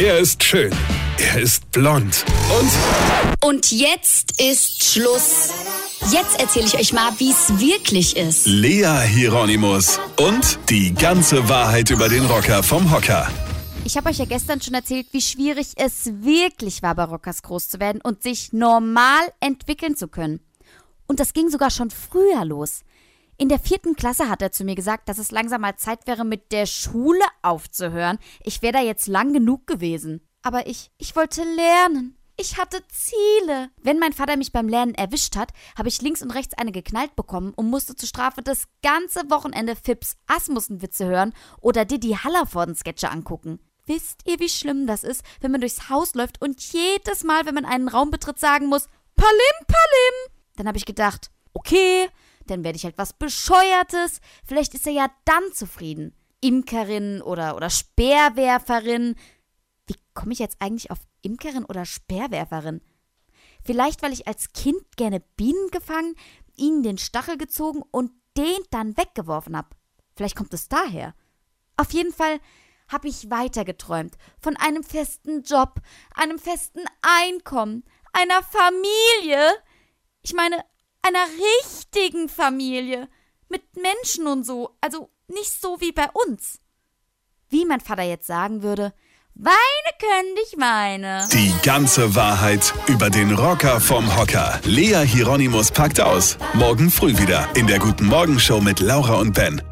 Er ist schön. Er ist blond. Und Und jetzt ist Schluss. Jetzt erzähle ich euch mal, wie es wirklich ist. Lea Hieronymus. Und die ganze Wahrheit über den Rocker vom Hocker. Ich habe euch ja gestern schon erzählt, wie schwierig es wirklich war, bei Rockers groß zu werden und sich normal entwickeln zu können. Und das ging sogar schon früher los. In der vierten Klasse hat er zu mir gesagt, dass es langsam mal Zeit wäre, mit der Schule aufzuhören. Ich wäre da jetzt lang genug gewesen. Aber ich, ich wollte lernen. Ich hatte Ziele. Wenn mein Vater mich beim Lernen erwischt hat, habe ich links und rechts eine geknallt bekommen und musste zur Strafe das ganze Wochenende Fips Asmussen-Witze hören oder Didi Hallervorden-Sketche angucken. Wisst ihr, wie schlimm das ist, wenn man durchs Haus läuft und jedes Mal, wenn man einen Raum betritt, sagen muss, Palim, Palim? Dann habe ich gedacht, okay, dann werde ich halt was Bescheuertes. Vielleicht ist er ja dann zufrieden. Imkerin oder, oder Speerwerferin. Wie komme ich jetzt eigentlich auf Imkerin oder Speerwerferin? Vielleicht, weil ich als Kind gerne Bienen gefangen, ihnen den Stachel gezogen und den dann weggeworfen habe. Vielleicht kommt es daher. Auf jeden Fall habe ich weitergeträumt von einem festen Job, einem festen Einkommen, einer Familie. Ich meine, einer richtigen Familie. Mit Menschen und so. Also nicht so wie bei uns. Wie mein Vater jetzt sagen würde, weine können dich meine. Die ganze Wahrheit über den Rocker vom Hocker. Lea Hieronymus packt aus. Morgen früh wieder in der Guten Morgen Show mit Laura und Ben.